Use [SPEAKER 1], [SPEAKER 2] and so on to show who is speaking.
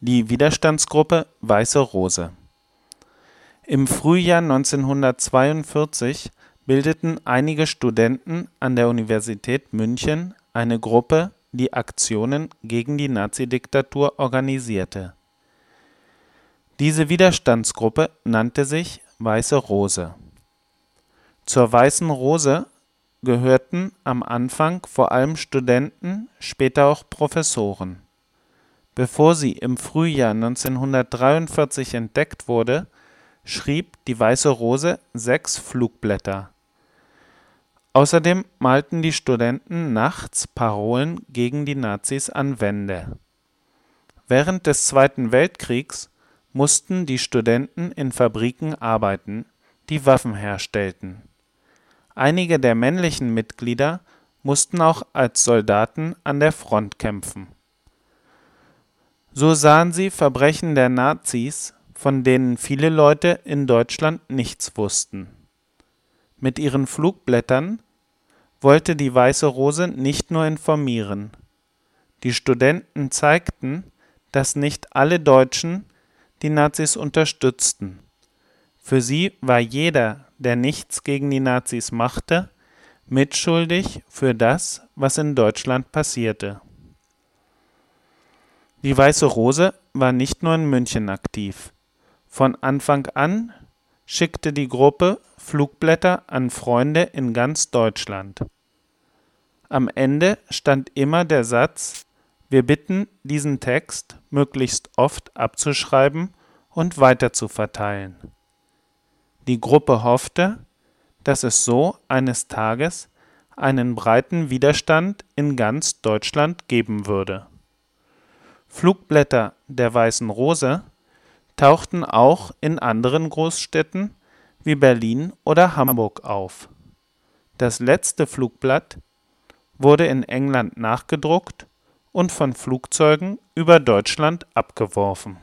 [SPEAKER 1] Die Widerstandsgruppe Weiße Rose Im Frühjahr 1942 bildeten einige Studenten an der Universität München eine Gruppe, die Aktionen gegen die Nazidiktatur organisierte. Diese Widerstandsgruppe nannte sich Weiße Rose. Zur Weißen Rose gehörten am Anfang vor allem Studenten, später auch Professoren. Bevor sie im Frühjahr 1943 entdeckt wurde, schrieb die Weiße Rose sechs Flugblätter. Außerdem malten die Studenten nachts Parolen gegen die Nazis an Wände. Während des Zweiten Weltkriegs mussten die Studenten in Fabriken arbeiten, die Waffen herstellten. Einige der männlichen Mitglieder mussten auch als Soldaten an der Front kämpfen. So sahen sie Verbrechen der Nazis, von denen viele Leute in Deutschland nichts wussten. Mit ihren Flugblättern wollte die Weiße Rose nicht nur informieren. Die Studenten zeigten, dass nicht alle Deutschen die Nazis unterstützten. Für sie war jeder, der nichts gegen die Nazis machte, mitschuldig für das, was in Deutschland passierte. Die Weiße Rose war nicht nur in München aktiv. Von Anfang an schickte die Gruppe Flugblätter an Freunde in ganz Deutschland. Am Ende stand immer der Satz Wir bitten, diesen Text möglichst oft abzuschreiben und weiterzuverteilen. Die Gruppe hoffte, dass es so eines Tages einen breiten Widerstand in ganz Deutschland geben würde. Flugblätter der Weißen Rose tauchten auch in anderen Großstädten wie Berlin oder Hamburg auf. Das letzte Flugblatt wurde in England nachgedruckt und von Flugzeugen über Deutschland abgeworfen